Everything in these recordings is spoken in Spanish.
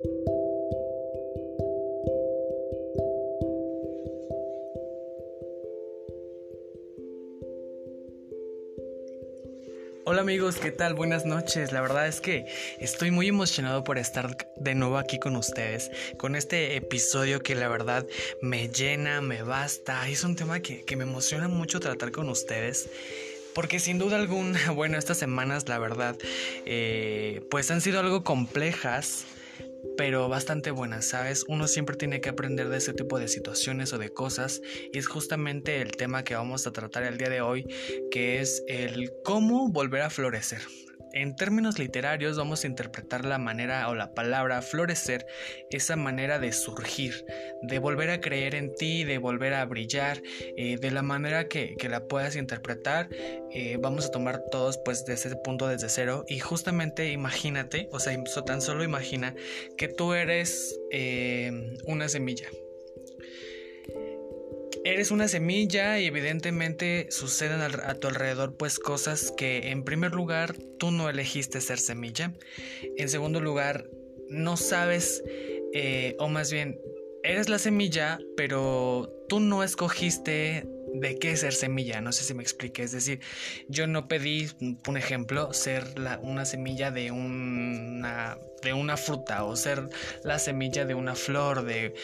Hola amigos, ¿qué tal? Buenas noches. La verdad es que estoy muy emocionado por estar de nuevo aquí con ustedes, con este episodio que la verdad me llena, me basta. Es un tema que, me emociona mucho tratar con ustedes. Porque sin duda alguna, bueno, estas semanas la verdad, eh, pues han sido algo complejas pero bastante buenas, ¿sabes? Uno siempre tiene que aprender de ese tipo de situaciones o de cosas y es justamente el tema que vamos a tratar el día de hoy, que es el cómo volver a florecer. En términos literarios vamos a interpretar la manera o la palabra florecer, esa manera de surgir, de volver a creer en ti, de volver a brillar, eh, de la manera que, la puedas interpretar. Eh, vamos a tomar todos pues desde ese punto desde cero y justamente imagínate, o sea, tan solo imagina que tú eres eh, una semilla eres una semilla y evidentemente suceden a tu alrededor pues cosas que en primer lugar tú no elegiste ser semilla. En segundo lugar, no sabes, eh, o más bien, eres la semilla, pero tú no escogiste de qué ser semilla, no sé si me explique, es decir, yo no pedí, un ejemplo, ser una semilla de una, de una fruta o ser la semilla de una flor, de,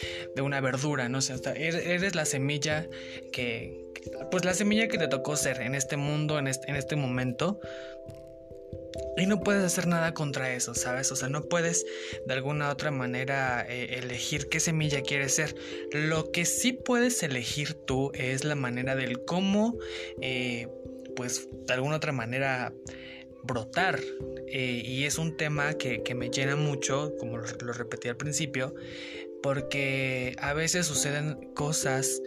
una verdura, no sé, eres la semilla que, pues la semilla que te tocó ser en este mundo, en este, en este momento, y no puedes hacer nada contra eso, ¿sabes? O sea, no puedes de alguna otra manera eh, elegir qué semilla quieres ser. Lo que sí puedes elegir tú es la manera del cómo, eh, pues de alguna otra manera brotar. Eh, y es un tema que, me llena mucho, como lo, lo repetí al principio, porque a veces suceden cosas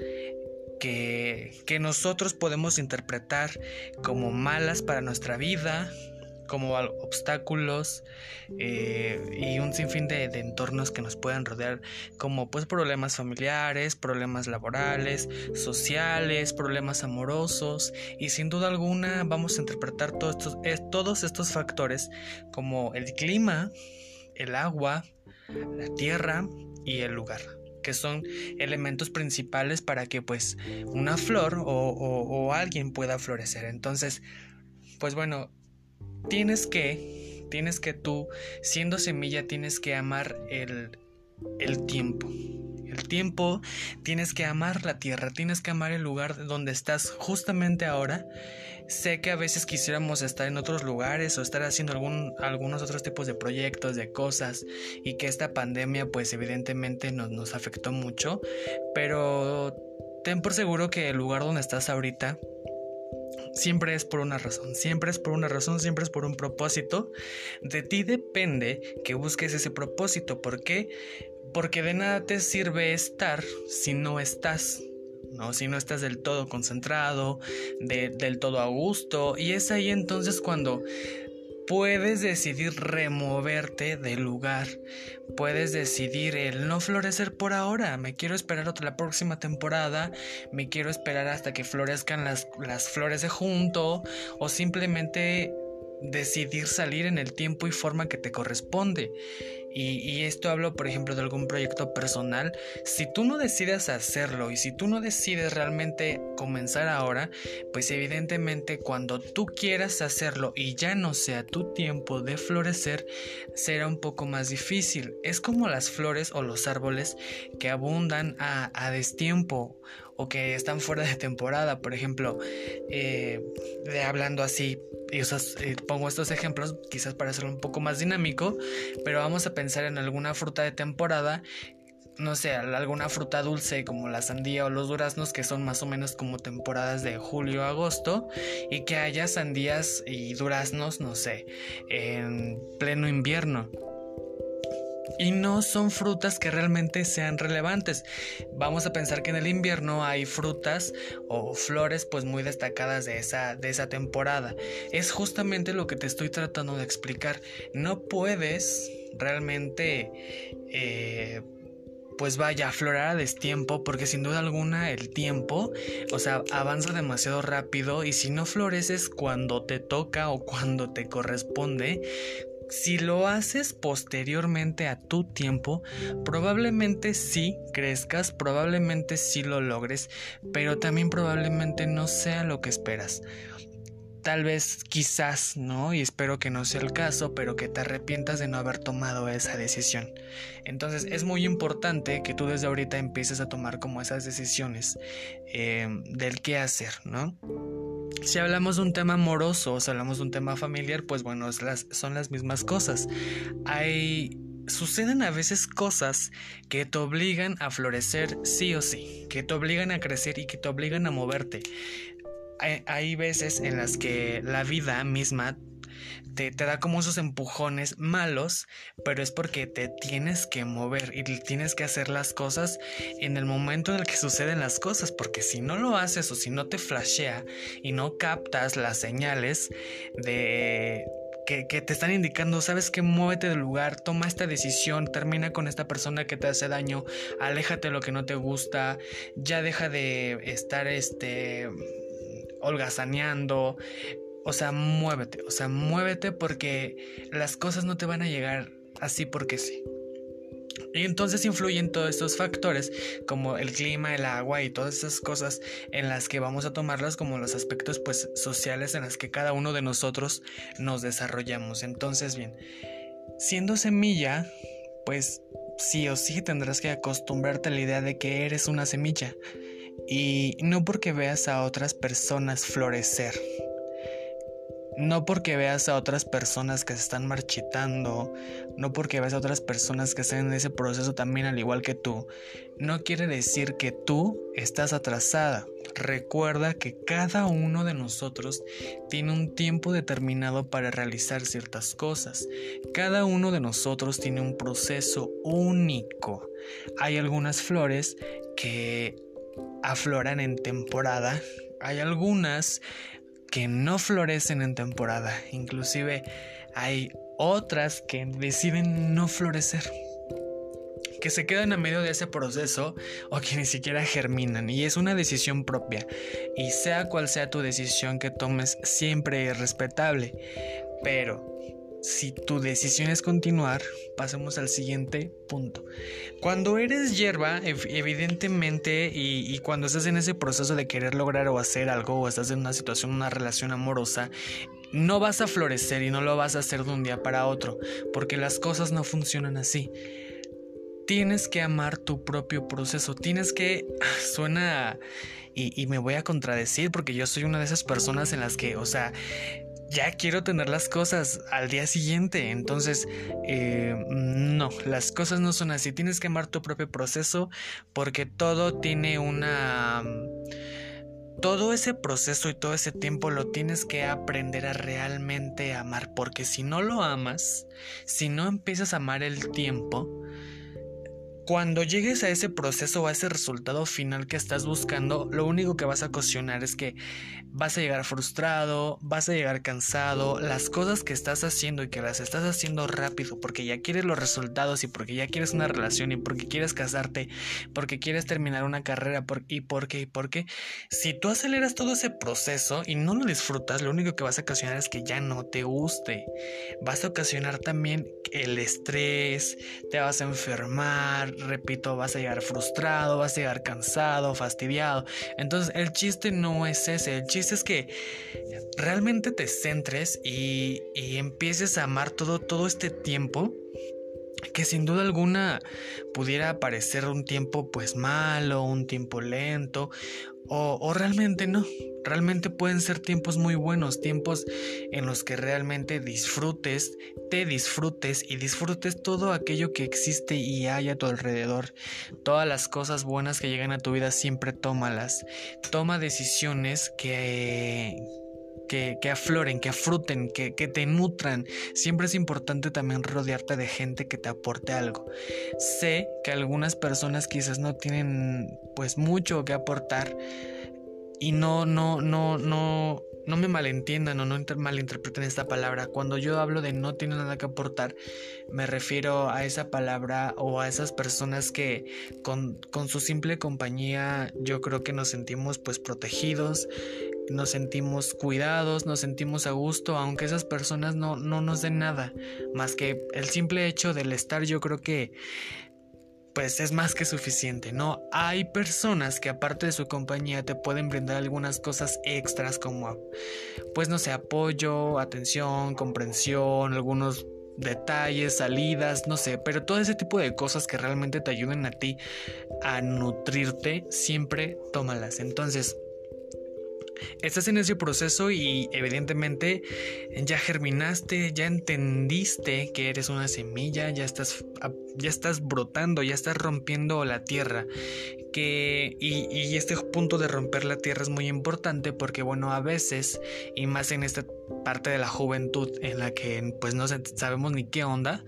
que, que, nosotros podemos interpretar como malas para nuestra vida, como obstáculos eh, y un sinfín de, entornos que nos puedan rodear como pues problemas familiares, problemas laborales, sociales, problemas amorosos y sin duda alguna vamos a interpretar todos estos, todos estos factores como el clima, el agua, la tierra y el lugar que son elementos principales para que pues una flor o, o alguien pueda florecer. Entonces pues bueno tienes que, tienes que tú, siendo semilla, tienes que amar el, el tiempo. El tiempo, tienes que amar la tierra, tienes que amar el lugar donde estás justamente ahora. Sé que a veces quisiéramos estar en otros lugares o estar haciendo algunos otros tipos de proyectos, de cosas, y que esta pandemia pues evidentemente nos, nos afectó mucho, pero ten por seguro que el lugar donde estás ahorita siempre es por una razón, siempre es por una razón, siempre es por un propósito. De ti depende que busques ese propósito. ¿Por qué? Porque de nada te sirve estar si no estás. ¿no? Si no estás del todo concentrado, del todo a gusto. Y es ahí entonces cuando puedes decidir removerte del lugar. Puedes decidir el no florecer por ahora. Me quiero esperar otra la próxima temporada. Me quiero esperar hasta que florezcan las, las flores de junto. O simplemente decidir salir en el tiempo y forma que te corresponde. Y, esto hablo, por ejemplo, de algún proyecto personal. Si tú no decides hacerlo y si tú no decides realmente comenzar ahora, pues evidentemente cuando tú quieras hacerlo y ya no sea tu tiempo de florecer, será un poco más difícil. Es como las flores o los árboles que abundan a, a destiempo o que están fuera de temporada. Por ejemplo, eh, de hablando así, y eh, pongo estos ejemplos quizás para hacerlo un poco más dinámico, pero vamos a pensar en alguna fruta de temporada no sé, alguna fruta dulce como la sandía o los duraznos que son más o menos como temporadas de julio a agosto y que haya sandías y duraznos, no sé, en pleno invierno y no son frutas que realmente sean relevantes. Vamos a pensar que en el invierno hay frutas o flores pues muy destacadas de esa, de esa temporada. Es justamente lo que te estoy tratando de explicar. No puedes realmente... Eh, pues vaya, aflorar a destiempo, porque sin duda alguna el tiempo, o sea, avanza demasiado rápido y si no floreces cuando te toca o cuando te corresponde, si lo haces posteriormente a tu tiempo, probablemente sí crezcas, probablemente sí lo logres, pero también probablemente no sea lo que esperas. Tal vez, quizás, ¿no? Y espero que no sea el caso, pero que te arrepientas de no haber tomado esa decisión. Entonces es muy importante que tú desde ahorita empieces a tomar como esas decisiones eh, del qué hacer, ¿no? Si hablamos de un tema amoroso o si hablamos de un tema familiar, pues bueno, son las mismas cosas. Hay suceden a veces cosas que te obligan a florecer sí o sí, que te obligan a crecer y que te obligan a moverte. Hay, hay veces en las que la vida misma te, da como esos empujones malos, pero es porque te tienes que mover y tienes que hacer las cosas en el momento en el que suceden las cosas, porque si no lo haces o si no te flashea y no captas las señales de, que, que, te están indicando, sabes que muévete del lugar, toma esta decisión, termina con esta persona que te hace daño, aléjate de lo que no te gusta, ya deja de estar este holgazaneando, o sea, muévete, o sea, muévete porque las cosas no te van a llegar así porque sí. Y entonces influyen todos estos factores como el clima, el agua y todas esas cosas en las que vamos a tomarlas como los aspectos pues sociales en las que cada uno de nosotros nos desarrollamos. Entonces bien, siendo semilla, pues sí o sí tendrás que acostumbrarte a la idea de que eres una semilla y no porque veas a otras personas florecer no porque veas a otras personas que se están marchitando, no porque veas a otras personas que están en ese proceso también al igual que tú, no quiere decir que tú estás atrasada. Recuerda que cada uno de nosotros tiene un tiempo determinado para realizar ciertas cosas. Cada uno de nosotros tiene un proceso único. Hay algunas flores que afloran en temporada. Hay algunas que no florecen en temporada. Inclusive hay otras que deciden no florecer. Que se quedan a medio de ese proceso o que ni siquiera germinan. Y es una decisión propia. Y sea cual sea tu decisión que tomes, siempre es respetable. Pero si tu decisión es continuar, pasemos al siguiente punto. Cuando eres hierba, evidentemente, y, cuando estás en ese proceso de querer lograr o hacer algo, o estás en una situación, una relación amorosa, no vas a florecer y no lo vas a hacer de un día para otro, porque las cosas no funcionan así. Tienes que amar tu propio proceso, tienes que... Suena... Y, y me voy a contradecir porque yo soy una de esas personas en las que, o sea, ya quiero tener las cosas al día siguiente. Entonces, eh, no, las cosas no son así. Tienes que amar tu propio proceso porque todo tiene una... Todo ese proceso y todo ese tiempo lo tienes que aprender a realmente amar porque si no lo amas, si no empiezas a amar el tiempo, cuando llegues a ese proceso o a ese resultado final que estás buscando, lo único que vas a ocasionar es que vas a llegar frustrado, vas a llegar cansado, las cosas que estás haciendo y que las estás haciendo rápido porque ya quieres los resultados y porque ya quieres una relación y porque quieres casarte, porque quieres terminar una carrera y porque y porque si tú aceleras todo ese proceso y no lo disfrutas, lo único que vas a ocasionar es que ya no te guste. Vas a ocasionar también el estrés, te vas a enfermar, repito, vas a llegar frustrado, vas a llegar cansado, fastidiado. Entonces el chiste no es ese, el chiste es que realmente te centres y, empieces a amar todo, todo este tiempo que sin duda alguna pudiera parecer un tiempo pues malo, un tiempo lento o, realmente no. Realmente pueden ser tiempos muy buenos, tiempos en los que realmente disfrutes, te disfrutes y disfrutes todo aquello que existe y hay a tu alrededor. Todas las cosas buenas que llegan a tu vida siempre tómalas. Toma decisiones que que, afloren, que afruten, que, que te nutran. Siempre es importante también rodearte de gente que te aporte algo. Sé que algunas personas quizás no tienen pues mucho que aportar y no, no, no, no, no me malentiendan o no malinterpreten esta palabra. Cuando yo hablo de no tiene nada que aportar, me refiero a esa palabra o a esas personas que con, con su simple compañía yo creo que nos sentimos pues protegidos, nos sentimos cuidados, nos sentimos a gusto, aunque esas personas no, no nos den nada, más que el simple hecho del estar yo creo que pues es más que suficiente, ¿no? Hay personas que aparte de su compañía te pueden brindar algunas cosas extras como, pues no sé, apoyo, atención, comprensión, algunos detalles, salidas, no sé, pero todo ese tipo de cosas que realmente te ayuden a ti a nutrirte, siempre tómalas. Entonces, Estás en ese proceso y evidentemente ya germinaste, ya entendiste que eres una semilla, ya estás, ya estás brotando, ya estás rompiendo la tierra. Que, y, este punto de romper la tierra es muy importante porque bueno, a veces, y más en esta parte de la juventud en la que pues no sabemos ni qué onda,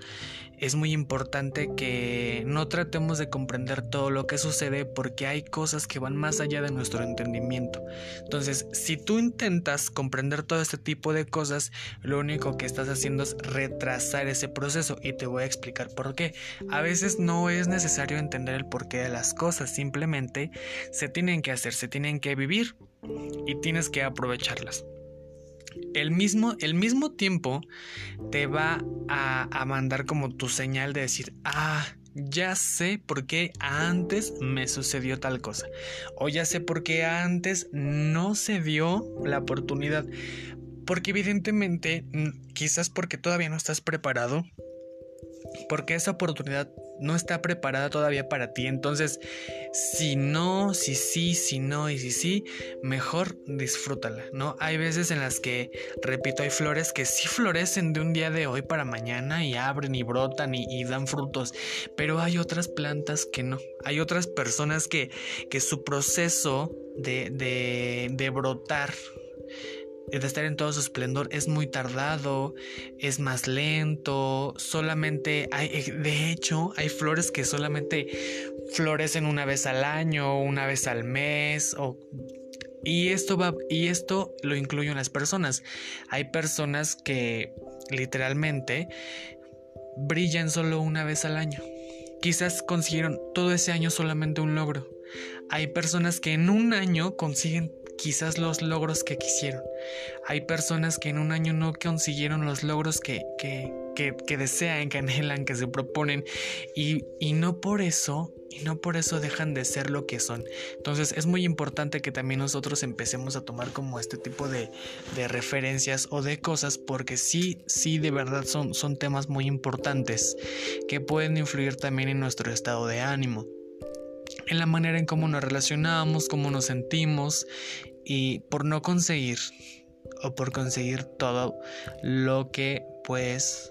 es muy importante que no tratemos de comprender todo lo que sucede porque hay cosas que van más allá de nuestro entendimiento. Entonces, si tú intentas comprender todo este tipo de cosas, lo único que estás haciendo es retrasar ese proceso y te voy a explicar por qué. A veces no es necesario entender el porqué de las cosas, simplemente se tienen que hacer, se tienen que vivir y tienes que aprovecharlas el mismo, el mismo tiempo te va a, a, mandar como tu señal de decir, ah, ya sé por qué antes me sucedió tal cosa. O ya sé por qué antes no se dio la oportunidad. Porque evidentemente, quizás porque todavía no estás preparado, porque esa oportunidad no está preparada todavía para ti. Entonces, si no, si sí, si no y si sí, mejor disfrútala, ¿no? Hay veces en las que, repito, hay flores que sí florecen de un día de hoy para mañana y abren y brotan y, dan frutos, pero hay otras plantas que no. Hay otras personas que, que su proceso de, de, de brotar de estar en todo su esplendor es muy tardado, es más lento, solamente hay, eh, de hecho, hay flores que solamente florecen una vez al año, una vez al mes, o, y esto va, y esto lo incluyo en las personas. Hay personas que literalmente brillan solo una vez al año. Quizás consiguieron todo ese año solamente un logro. Hay personas que en un año consiguen quizás los logros que quisieron. Hay personas que en un año no consiguieron los logros que, que, que, desean, que anhelan, que se proponen y, y no por eso y no por eso dejan de ser lo que son. Entonces es muy importante que también nosotros empecemos a tomar como este tipo de, de, referencias o de cosas porque sí, sí, de verdad son, son temas muy importantes que pueden influir también en nuestro estado de ánimo en la manera en cómo nos relacionamos, cómo nos sentimos y por no conseguir o por conseguir todo lo que pues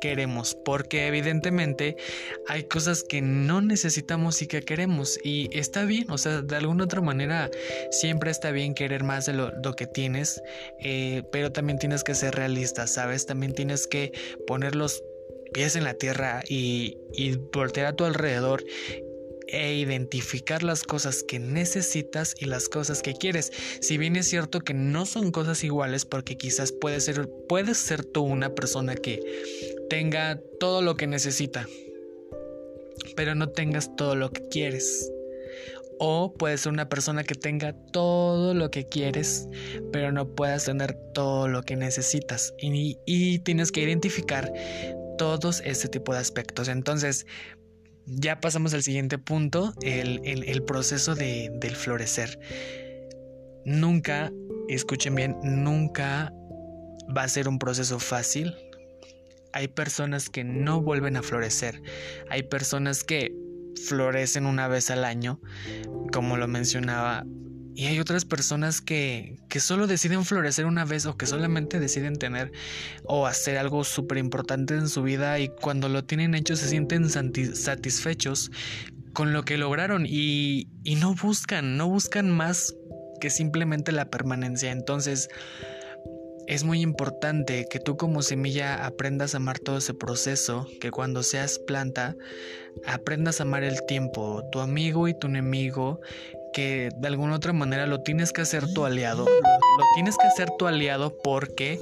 queremos porque evidentemente hay cosas que no necesitamos y que queremos y está bien o sea de alguna otra manera siempre está bien querer más de lo, que tienes eh, pero también tienes que ser realista sabes también tienes que poner los pies en la tierra y, y voltear a tu alrededor e identificar las cosas que necesitas y las cosas que quieres. Si bien es cierto que no son cosas iguales porque quizás puede ser, puedes ser tú una persona que tenga todo lo que necesita, pero no tengas todo lo que quieres. O puedes ser una persona que tenga todo lo que quieres, pero no puedas tener todo lo que necesitas. Y, y tienes que identificar todos este tipo de aspectos. Entonces, ya pasamos al siguiente punto, el, proceso de, del florecer. Nunca, escuchen bien, nunca va a ser un proceso fácil. Hay personas que no vuelven a florecer. Hay personas que florecen una vez al año, como lo mencionaba y hay otras personas que, que solo deciden florecer una vez o que solamente deciden tener o hacer algo súper importante en su vida y cuando lo tienen hecho se sienten satisfechos con lo que lograron y, y no buscan, no buscan más que simplemente la permanencia. Entonces, es muy importante que tú como semilla aprendas a amar todo ese proceso, que cuando seas planta aprendas a amar el tiempo, tu amigo y tu enemigo, que de alguna otra manera lo tienes que hacer tu aliado. Lo tienes que hacer tu aliado porque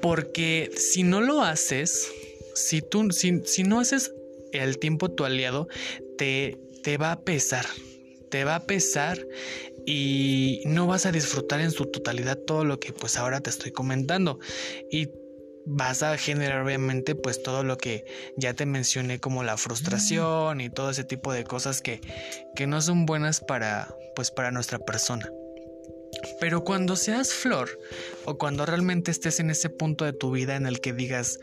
porque si no lo haces, si tú si, si no haces el tiempo tu aliado, te, te va a pesar. Te va a pesar y no vas a disfrutar en su totalidad todo lo que pues ahora te estoy comentando y vas a generar obviamente pues todo lo que ya te mencioné como la frustración y todo ese tipo de cosas que, que no son buenas para pues para nuestra persona. Pero cuando seas flor o cuando realmente estés en ese punto de tu vida en el que digas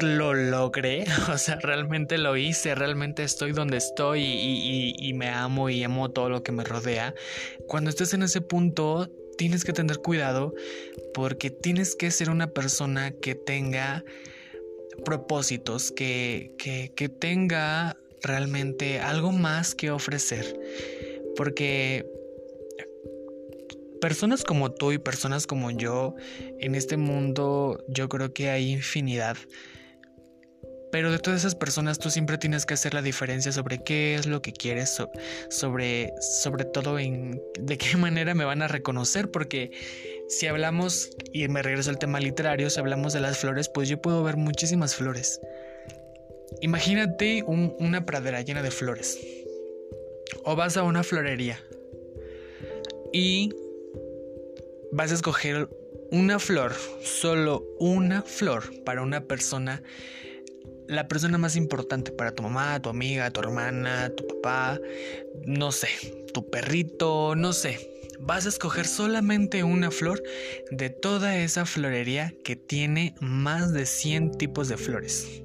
lo logré, o sea, realmente lo hice, realmente estoy donde estoy y, y, me amo y amo todo lo que me rodea. Cuando estés en ese punto, tienes que tener cuidado porque tienes que ser una persona que tenga propósitos, que, que, que tenga realmente algo más que ofrecer. Porque personas como tú y personas como yo, en este mundo yo creo que hay infinidad pero de todas esas personas tú siempre tienes que hacer la diferencia sobre qué es lo que quieres, sobre, sobre todo en de qué manera me van a reconocer, porque si hablamos, y me regreso al tema literario, si hablamos de las flores, pues yo puedo ver muchísimas flores. Imagínate una pradera llena de flores. O vas a una florería y vas a escoger una flor, solo una flor para una persona la persona más importante para tu mamá, tu amiga, tu hermana, tu papá, no sé, tu perrito, no sé. Vas a escoger solamente una flor de toda esa florería que tiene más de 100 tipos de flores.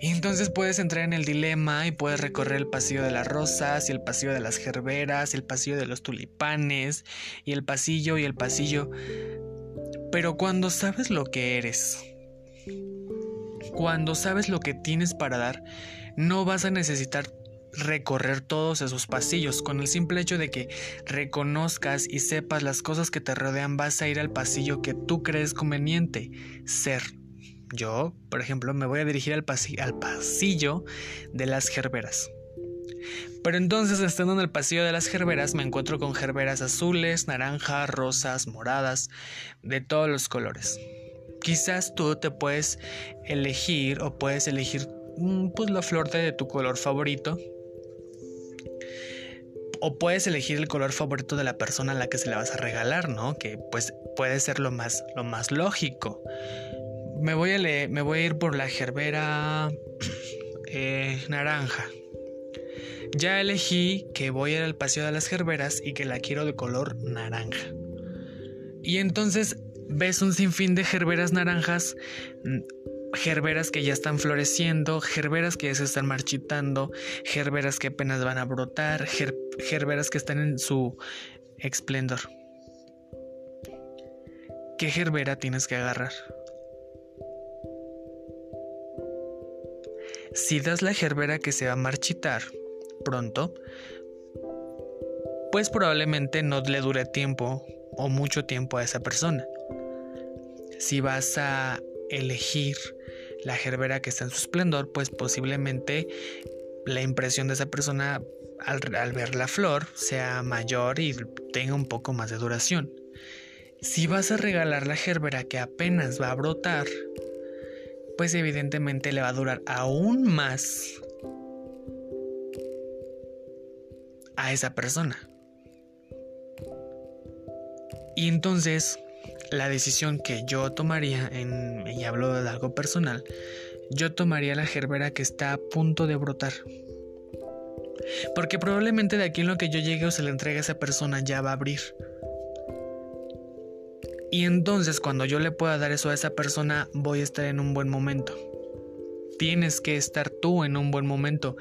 Y entonces puedes entrar en el dilema y puedes recorrer el pasillo de las rosas y el pasillo de las gerberas y el pasillo de los tulipanes y el pasillo y el pasillo. Pero cuando sabes lo que eres, cuando sabes lo que tienes para dar, no vas a necesitar recorrer todos esos pasillos. Con el simple hecho de que reconozcas y sepas las cosas que te rodean, vas a ir al pasillo que tú crees conveniente ser. Yo, por ejemplo, me voy a dirigir al, al pasillo de las gerberas. Pero entonces, estando en el pasillo de las gerberas, me encuentro con gerberas azules, naranjas, rosas, moradas, de todos los colores quizás tú te puedes elegir o puedes elegir mm, pues la flor de tu color favorito o puedes elegir el color favorito de la persona a la que se le vas a regalar, ¿no? Que pues puede ser lo más, lo más lógico. Me voy, a me voy a ir por la gerbera eh, naranja. Ya elegí que voy a ir al paseo de las gerberas y que la quiero de color naranja. Y entonces ves un sinfín de gerberas naranjas, gerberas que ya están floreciendo, gerberas que ya se están marchitando, gerberas que apenas van a brotar, gerberas que están en su esplendor. ¿Qué gerbera tienes que agarrar? Si das la gerbera que se va a marchitar pronto, pues probablemente no le dure tiempo o mucho tiempo a esa persona si vas a elegir la gerbera que está en su esplendor, pues posiblemente la impresión de esa persona al, ver la flor sea mayor y tenga un poco más de duración. Si vas a regalar la gerbera que apenas va a brotar, pues evidentemente le va a durar aún más a esa persona. Y entonces la decisión que yo tomaría, en, y hablo de algo personal, yo tomaría la gerbera que está a punto de brotar. Porque probablemente de aquí en lo que yo llegue o se le entregue a esa persona ya va a abrir. Y entonces cuando yo le pueda dar eso a esa persona voy a estar en un buen momento. Tienes que estar tú en un buen momento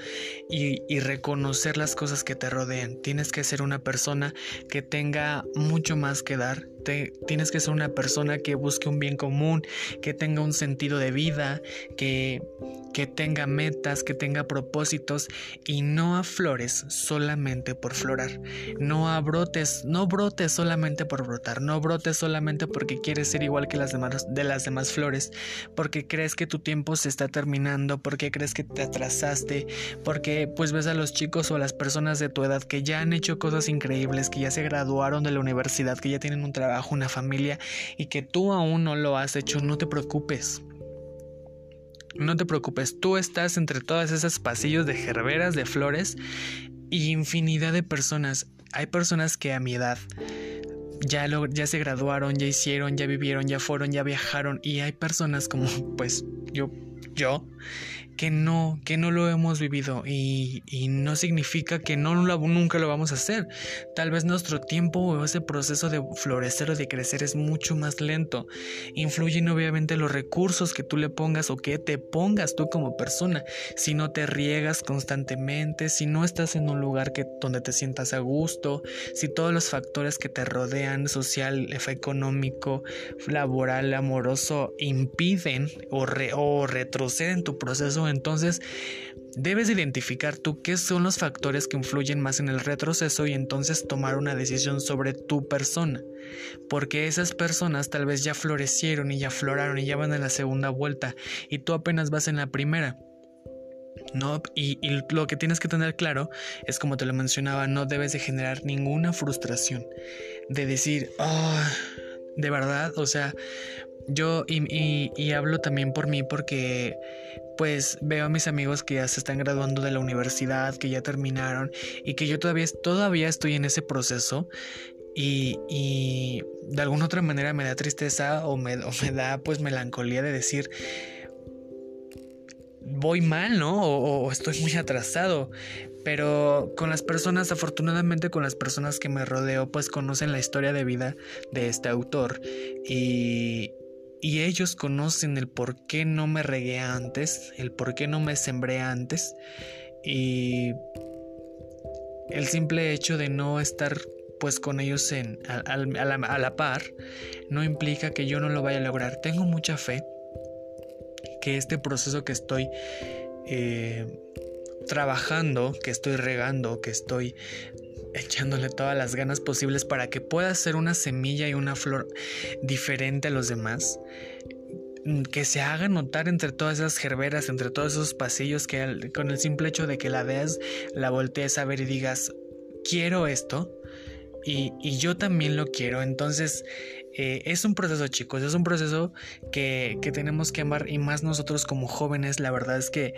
y, y, reconocer las cosas que te rodean. Tienes que ser una persona que tenga mucho más que dar tienes que ser una persona que busque un bien común, que tenga un sentido de vida, que, que tenga metas, que tenga propósitos y no aflores solamente por florar. No abrotes, no brotes solamente por brotar, no brotes solamente porque quieres ser igual que las demás de las demás flores, porque crees que tu tiempo se está terminando, porque crees que te atrasaste, porque pues ves a los chicos o a las personas de tu edad que ya han hecho cosas increíbles, que ya se graduaron de la universidad, que ya tienen un trabajo una familia y que tú aún no lo has hecho, no te preocupes. No te preocupes, tú estás entre todas esas pasillos de gerberas, de flores y infinidad de personas. hay personas que a mi edad ya, lo, ya se graduaron, ya hicieron, ya vivieron, ya fueron, ya viajaron y hay personas como pues yo, yo, que no, que no lo hemos vivido y, no significa que no nunca lo vamos a hacer. Tal vez nuestro tiempo o ese proceso de florecer o de crecer es mucho más lento. Influyen obviamente los recursos que tú le pongas o que te pongas tú como persona. Si no te riegas constantemente, si no estás en un lugar que, donde te sientas a gusto, si todos los factores que te rodean, social, económico, laboral, amoroso, impiden o, o retroceden tu proceso entonces, debes identificar tú qué son los factores que influyen más en el retroceso y entonces tomar una decisión sobre tu persona. Porque esas personas tal vez ya florecieron y ya floraron y ya van en la segunda vuelta y tú apenas vas en la primera. No, y, lo que tienes que tener claro es como te lo mencionaba, no debes de generar ninguna frustración de decir, ah, de verdad, o sea, yo y, hablo también por mí porque pues veo a mis amigos que ya se están graduando de la universidad, que ya terminaron y que yo todavía, todavía estoy en ese proceso y, y, de alguna otra manera me da tristeza o me, me da pues melancolía de decir voy mal, ¿no? O, o, estoy muy atrasado. Pero con las personas, afortunadamente con las personas que me rodeo, pues conocen la historia de vida de este autor. Y, y ellos conocen el por qué no me regué antes, el por qué no me sembré antes y el simple hecho de no estar pues con ellos en, a, la, par no implica que yo no lo vaya a lograr. Tengo mucha fe que este proceso que estoy eh, trabajando, que estoy regando, que estoy echándole todas las ganas posibles para que pueda ser una semilla y una flor diferente a los demás mm, que se haga notar entre todas esas gerberas, entre todos esos pasillos, que con el simple hecho de que la veas, la voltees a ver y digas, quiero esto, y, y yo también lo quiero. Entonces, eh, es un proceso, chicos, es un proceso que, tenemos que amar y más nosotros como jóvenes, la verdad es que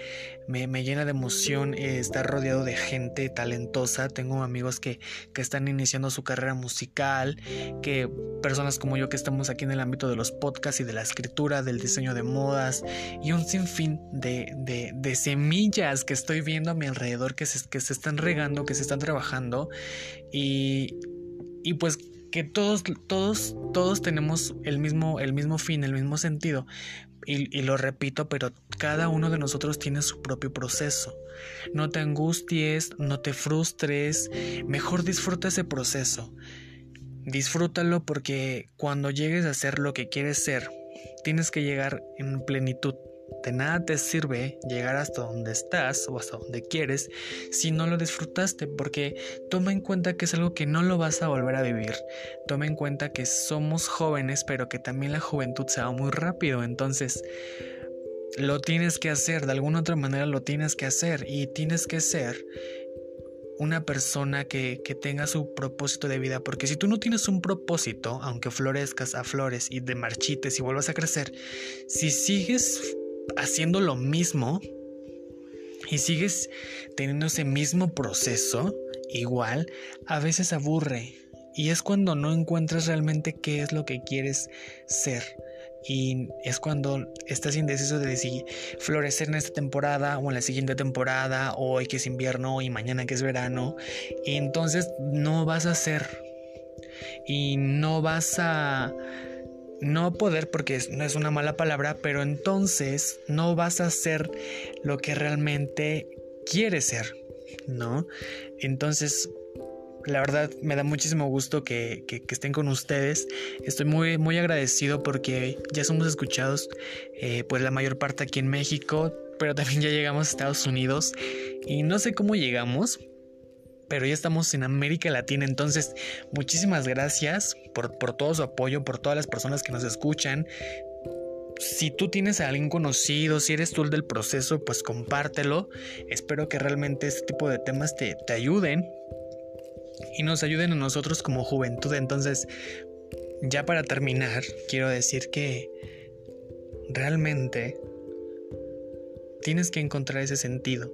me, llena de emoción eh, estar rodeado de gente talentosa. Tengo amigos que, están iniciando su carrera musical, que personas como yo que estamos aquí en el ámbito de los podcasts y de la escritura, del diseño de modas y un sinfín de, de, semillas que estoy viendo a mi alrededor que se, que se están regando, que se están trabajando y, y pues que todos, todos, todos tenemos el mismo, el mismo fin, el mismo sentido. Y, y, lo repito, pero cada uno de nosotros tiene su propio proceso. No te angusties, no te frustres, mejor disfruta ese proceso. Disfrútalo porque cuando llegues a ser lo que quieres ser, tienes que llegar en plenitud de nada te sirve llegar hasta donde estás o hasta donde quieres si no lo disfrutaste, porque toma en cuenta que es algo que no lo vas a volver a vivir. Toma en cuenta que somos jóvenes, pero que también la juventud se va muy rápido, entonces lo tienes que hacer, de alguna otra manera lo tienes que hacer y tienes que ser una persona que, que, tenga su propósito de vida, porque si tú no tienes un propósito, aunque florezcas a flores y de marchites y vuelvas a crecer, si sigues haciendo lo mismo y sigues teniendo ese mismo proceso, igual, a veces aburre. Y es cuando no encuentras realmente qué es lo que quieres ser. Y es cuando estás indeciso de si florecer en esta temporada o en la siguiente temporada, o hoy que es invierno y mañana que es verano. Y entonces no vas a ser. Y no vas a no poder porque no es una mala palabra, pero entonces no vas a ser lo que realmente quieres ser, ¿no? Entonces, la verdad me da muchísimo gusto que, estén con ustedes. Estoy muy, muy agradecido porque ya somos escuchados, eh, pues la mayor parte aquí en México, pero también ya llegamos a Estados Unidos y no sé cómo llegamos, pero ya estamos en América Latina. Entonces, muchísimas gracias por, todo su apoyo, por todas las personas que nos escuchan. Si tú tienes a alguien conocido, si eres tú el del proceso, pues compártelo. Espero que realmente este tipo de temas te, te ayuden y nos ayuden a nosotros como juventud. Entonces, ya para terminar, quiero decir que realmente tienes que encontrar ese sentido.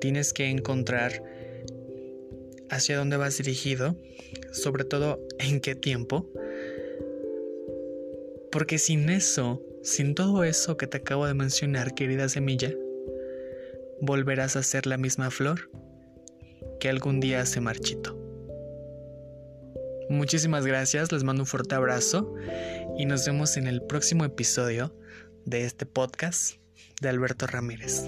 Tienes que encontrar hacia dónde vas dirigido, sobre todo en qué tiempo. Porque sin eso, sin todo eso que te acabo de mencionar, querida semilla, volverás a ser la misma flor que algún día se marchito. Muchísimas gracias, les mando un fuerte abrazo y nos vemos en el próximo episodio de este podcast de Alberto Ramírez.